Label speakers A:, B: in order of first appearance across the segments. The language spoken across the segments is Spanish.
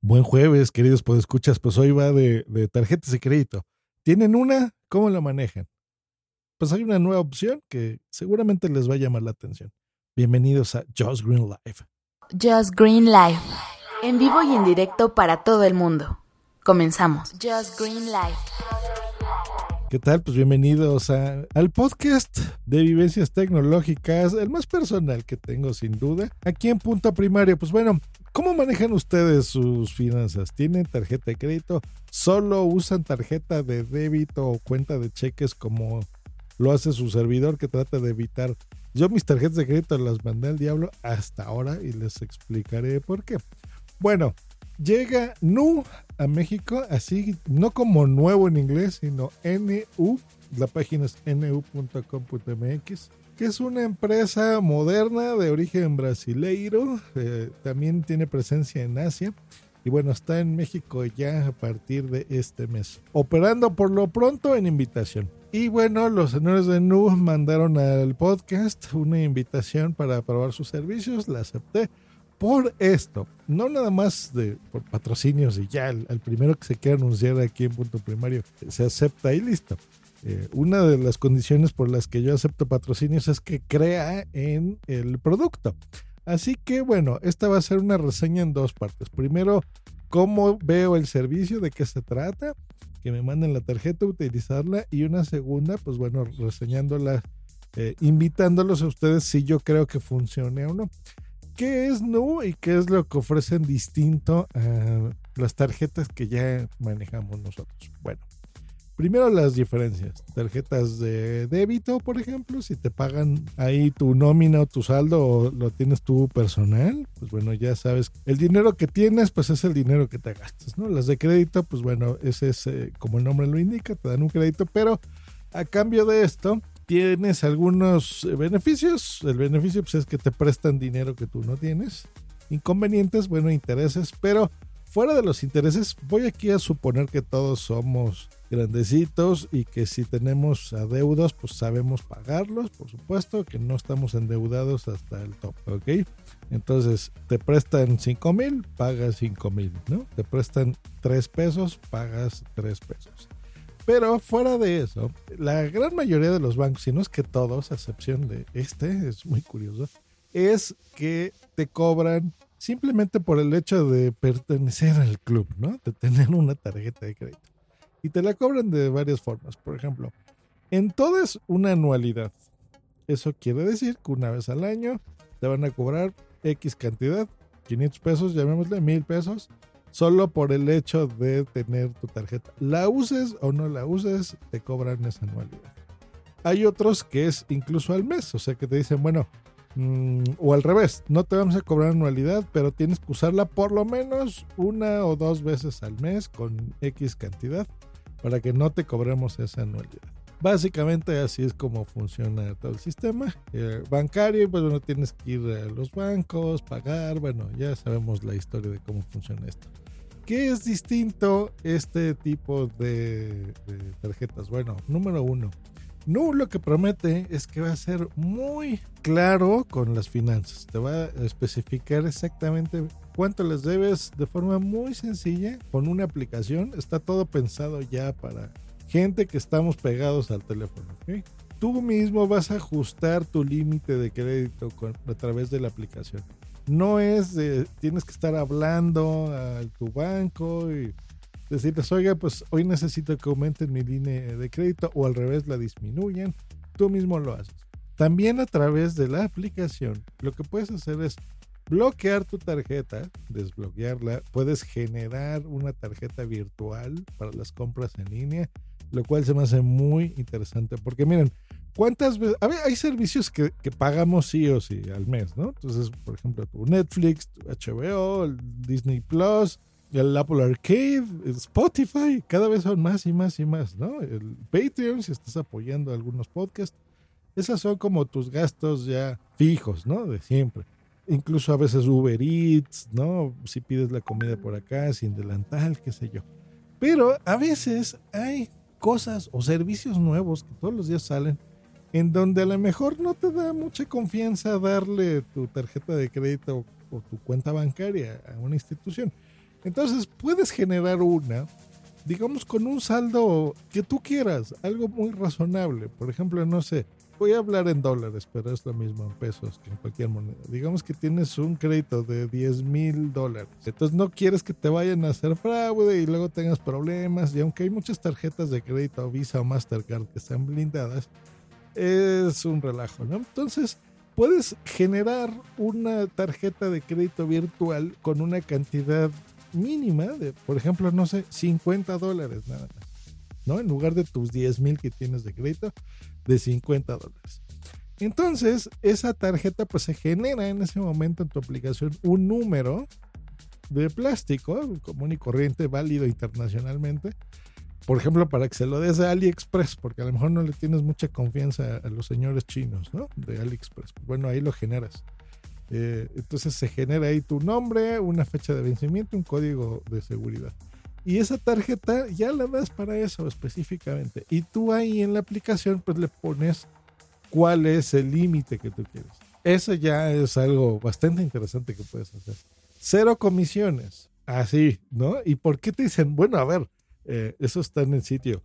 A: Buen jueves, queridos podescuchas. Pues hoy va de, de tarjetas de crédito. ¿Tienen una? ¿Cómo la manejan? Pues hay una nueva opción que seguramente les va a llamar la atención. Bienvenidos a Just Green Live.
B: Just Green Live. En vivo y en directo para todo el mundo. Comenzamos. Just Green Live.
A: ¿Qué tal? Pues bienvenidos al podcast de vivencias tecnológicas, el más personal que tengo sin duda. Aquí en Punto Primario, pues bueno, ¿cómo manejan ustedes sus finanzas? ¿Tienen tarjeta de crédito? ¿Solo usan tarjeta de débito o cuenta de cheques como lo hace su servidor que trata de evitar? Yo mis tarjetas de crédito las mandé al diablo hasta ahora y les explicaré por qué. Bueno, llega Nu a México, así no como nuevo en inglés, sino NU. La página es nu.com.mx, que es una empresa moderna de origen brasileiro. eh, también tiene presencia en Asia. Y bueno, está en México ya a partir de este mes. Operando por lo pronto en invitación. Y bueno, los señores de Nu mandaron al podcast una invitación para probar sus servicios. La acepté por esto, no nada más de por patrocinios y ya el, primero que se quiera anunciar aquí en punto primario se acepta y listo. Eh, una de las condiciones por las que yo acepto patrocinios es que crea en el producto. Así que bueno, esta va a ser una reseña en dos partes. Primero, cómo veo el servicio, de qué se trata, que me manden la tarjeta, utilizarla y una segunda, pues bueno, reseñándola, eh, invitándolos a ustedes si yo creo que funcione o no. ¿Qué es Nu y qué es lo que ofrecen distinto a las tarjetas que ya manejamos nosotros? Bueno, primero las diferencias. Tarjetas de débito, por ejemplo, si te pagan ahí tu nómina o tu saldo o lo tienes tú personal, pues bueno, ya sabes, el dinero que tienes, pues es el dinero que te gastas, ¿no? Las de crédito, pues bueno, ese es, eh, como el nombre lo indica, te dan un crédito, pero a cambio de esto, tienes algunos eh, beneficios. El beneficio pues, es que te prestan dinero que tú no tienes. Inconvenientes, bueno, intereses, pero fuera de los intereses, voy aquí a suponer que todos somos grandecitos y que si tenemos adeudos, pues sabemos pagarlos, por supuesto, que no estamos endeudados hasta el top, ¿ok? Entonces, te prestan 5 mil, pagas 5 mil, ¿no? Te prestan 3 pesos, pagas 3 pesos. Pero fuera de eso, la gran mayoría de los bancos, si no es que todos, a excepción de este, es muy curioso, es que te cobran simplemente por el hecho de pertenecer al club, ¿no? De tener una tarjeta de crédito. Y te la cobran de varias formas. Por ejemplo, en todo es una anualidad. Eso quiere decir que una vez al año te van a cobrar X cantidad, 500 pesos, llamémosle 1000 pesos, solo por el hecho de tener tu tarjeta. La uses o no la uses, te cobran esa anualidad. Hay otros que es incluso al mes, o sea que te dicen, bueno, mm, o al revés, no te vamos a cobrar anualidad, pero tienes que usarla por lo menos una o dos veces al mes con X cantidad para que no te cobremos esa anualidad. Básicamente así es como funciona todo el sistema eh, bancario. Pues bueno, tienes que ir a los bancos, pagar. Bueno, ya sabemos la historia de cómo funciona esto. ¿Qué es distinto este tipo de, tarjetas? Bueno, número uno, no lo que promete es que va a ser muy claro con las finanzas. Te va a especificar exactamente cuánto les debes de forma muy sencilla con una aplicación. Está todo pensado ya para gente que estamos pegados al teléfono. Tú mismo vas a ajustar tu límite de crédito a través de la aplicación. No es de tienes que estar hablando a tu banco y decirles, oiga, pues hoy necesito que aumenten mi línea de crédito o al revés la disminuyan. Tú mismo lo haces. También a través de la aplicación, lo que puedes hacer es bloquear tu tarjeta, desbloquearla. Puedes generar una tarjeta virtual para las compras en línea, lo cual se me hace muy interesante porque miren, ¿cuántas veces? A ver, hay servicios que, que, pagamos sí o sí al mes, ¿no? Entonces, por ejemplo, tu Netflix, tu HBO, el Disney Plus, el Apple Arcade, el Spotify, cada vez son más y más y más, ¿no? El Patreon, si estás apoyando algunos podcasts, esas son como tus gastos ya fijos, ¿no? De siempre. Incluso a veces Uber Eats, ¿no? Si pides la comida por acá, sin delantal, qué sé yo. Pero a veces hay cosas o servicios nuevos que todos los días salen en donde a lo mejor no te da mucha confianza darle tu tarjeta de crédito o tu cuenta bancaria a una institución. Entonces puedes generar una, digamos, con un saldo que tú quieras, algo muy razonable. Por ejemplo, no sé, voy a hablar en dólares, pero es lo mismo en pesos que en cualquier moneda. Digamos que tienes un crédito de 10 mil dólares. Entonces no quieres que te vayan a hacer fraude y luego tengas problemas. Y aunque hay muchas tarjetas de crédito, Visa o Mastercard que están blindadas, es un relajo, ¿no? Entonces puedes generar una tarjeta de crédito virtual con una cantidad mínima de, por ejemplo, no sé, 50 dólares nada más. ¿no? En lugar de tus 10 mil que tienes de crédito, de 50 dólares. Entonces, esa tarjeta pues se genera en ese momento en tu aplicación un número de plástico común y corriente, válido internacionalmente. Por ejemplo, para que se lo des a AliExpress, porque a lo mejor no le tienes mucha confianza a los señores chinos, ¿no? De AliExpress. Bueno, ahí lo generas. Eh, entonces se genera ahí tu nombre, una fecha de vencimiento, un código de seguridad. Y esa tarjeta ya la das para eso específicamente. Y tú ahí en la aplicación pues le pones cuál es el límite que tú quieres. Eso ya es algo bastante interesante que puedes hacer. Cero comisiones. Así, ¿no? ¿Y por qué te dicen, bueno, a ver, eh, eso está en el sitio?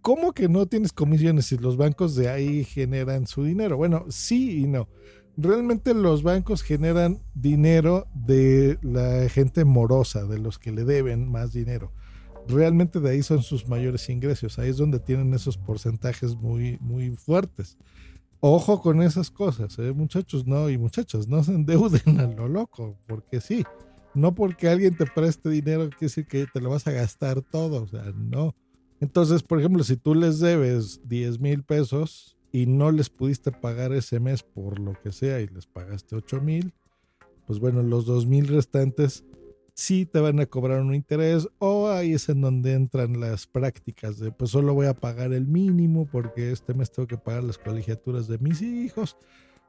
A: ¿Cómo que no tienes comisiones si los bancos de ahí generan su dinero? Bueno, sí y no realmente los bancos generan dinero de la gente morosa, de los que le deben más dinero. Realmente de ahí son sus mayores ingresos, ahí es donde tienen esos porcentajes muy, muy fuertes. Ojo con esas cosas, ¿eh? muchachos, no, y muchachas, no se endeuden a lo loco, porque sí, no porque alguien te preste dinero quiere decir que te lo vas a gastar todo, o sea, no. Entonces, por ejemplo, si tú les debes 10 mil pesos, y no les pudiste pagar ese mes por lo que sea y les pagaste 8 mil, pues bueno, los 2 mil restantes sí te van a cobrar un interés o ahí es en donde entran las prácticas de pues solo voy a pagar el mínimo porque este mes tengo que pagar las colegiaturas de mis hijos.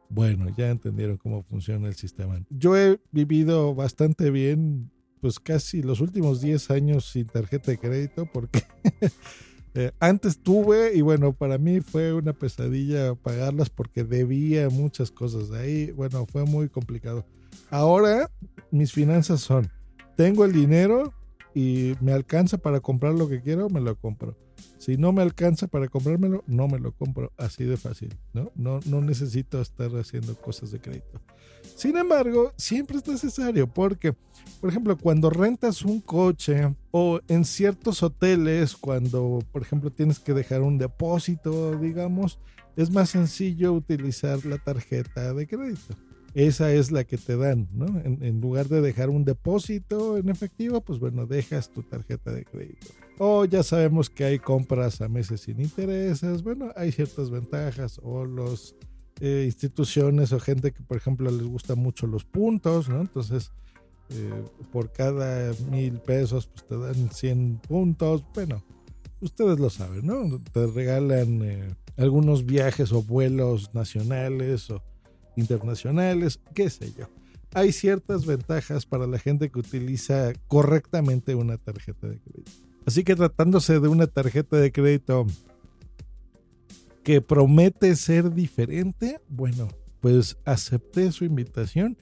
A: Bueno, ya entendieron cómo funciona el sistema. Yo he vivido bastante bien, pues casi los últimos 10 años sin tarjeta de crédito porque Eh, antes tuve y bueno, para mí fue una pesadilla pagarlas porque debía muchas cosas. De ahí, bueno, fue muy complicado. Ahora mis finanzas son, tengo el dinero y me alcanza para comprar lo que quiero, me lo compro. Si no me alcanza para comprármelo, no me lo compro. Así de fácil, ¿no? No, no necesito estar haciendo cosas de crédito. Sin embargo, siempre es necesario porque, por ejemplo, cuando rentas un coche o en ciertos hoteles, cuando, por ejemplo, tienes que dejar un depósito, digamos, es más sencillo utilizar la tarjeta de crédito. Esa es la que te dan, ¿no? En, lugar de dejar un depósito en efectivo, pues bueno, dejas tu tarjeta de crédito. O ya sabemos que hay compras a meses sin intereses, bueno, hay ciertas ventajas o los eh, instituciones o gente que por ejemplo les gusta mucho los puntos, ¿no? Entonces, eh, por cada mil pesos pues te dan 100 puntos, bueno, ustedes lo saben, ¿no? Te regalan eh, algunos viajes o vuelos nacionales o internacionales, qué sé yo. Hay ciertas ventajas para la gente que utiliza correctamente una tarjeta de crédito. Así que tratándose de una tarjeta de crédito que promete ser diferente, bueno, pues acepté su invitación.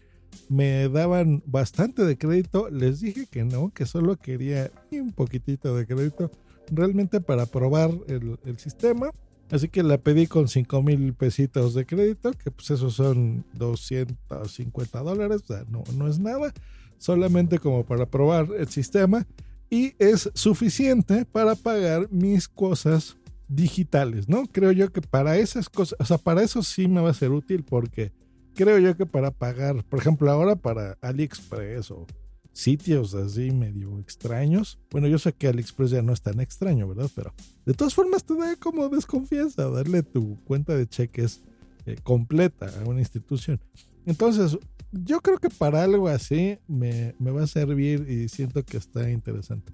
A: Me daban bastante de crédito. Les dije que no, que solo quería un poquitito de crédito realmente para probar el, sistema Así que la pedí con 5 mil pesitos de crédito, que pues esos son 250 dólares, o sea, no, no es nada, solamente como para probar el sistema y es suficiente para pagar mis cosas digitales, ¿no? Creo yo que para esas cosas, o sea, para eso sí me va a ser útil porque creo yo que para pagar, por ejemplo, ahora para AliExpress o sitios así medio extraños. Bueno, yo sé que AliExpress ya no es tan extraño, ¿verdad? Pero de todas formas te da como desconfianza darle tu cuenta de cheques eh, completa a una institución. Entonces, yo creo que para algo así me, va a servir y siento que está interesante.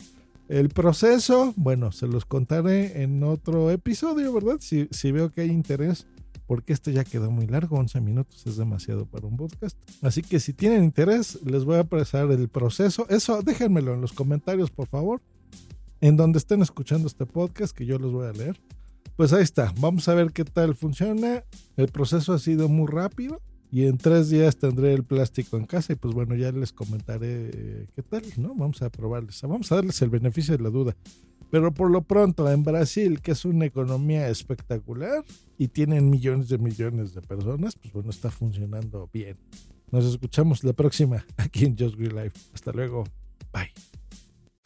A: El proceso, bueno, se los contaré en otro episodio, ¿verdad? Si, si veo que hay interés porque este ya quedó muy largo, 11 minutos es demasiado para un podcast. Así que si tienen interés, les voy a presar el proceso. Eso déjenmelo en los comentarios, por favor, en donde estén escuchando este podcast, que yo los voy a leer. Pues ahí está, vamos a ver qué tal funciona. El proceso ha sido muy rápido y en tres días tendré el plástico en casa y pues bueno, ya les comentaré eh, qué tal, ¿no? Vamos a probarles, vamos a darles el beneficio de la duda. Pero por lo pronto, en Brasil, que es una economía espectacular y tienen millones de millones de personas, pues bueno, está funcionando bien. Nos escuchamos la próxima aquí en Just Green Life. Hasta luego. Bye.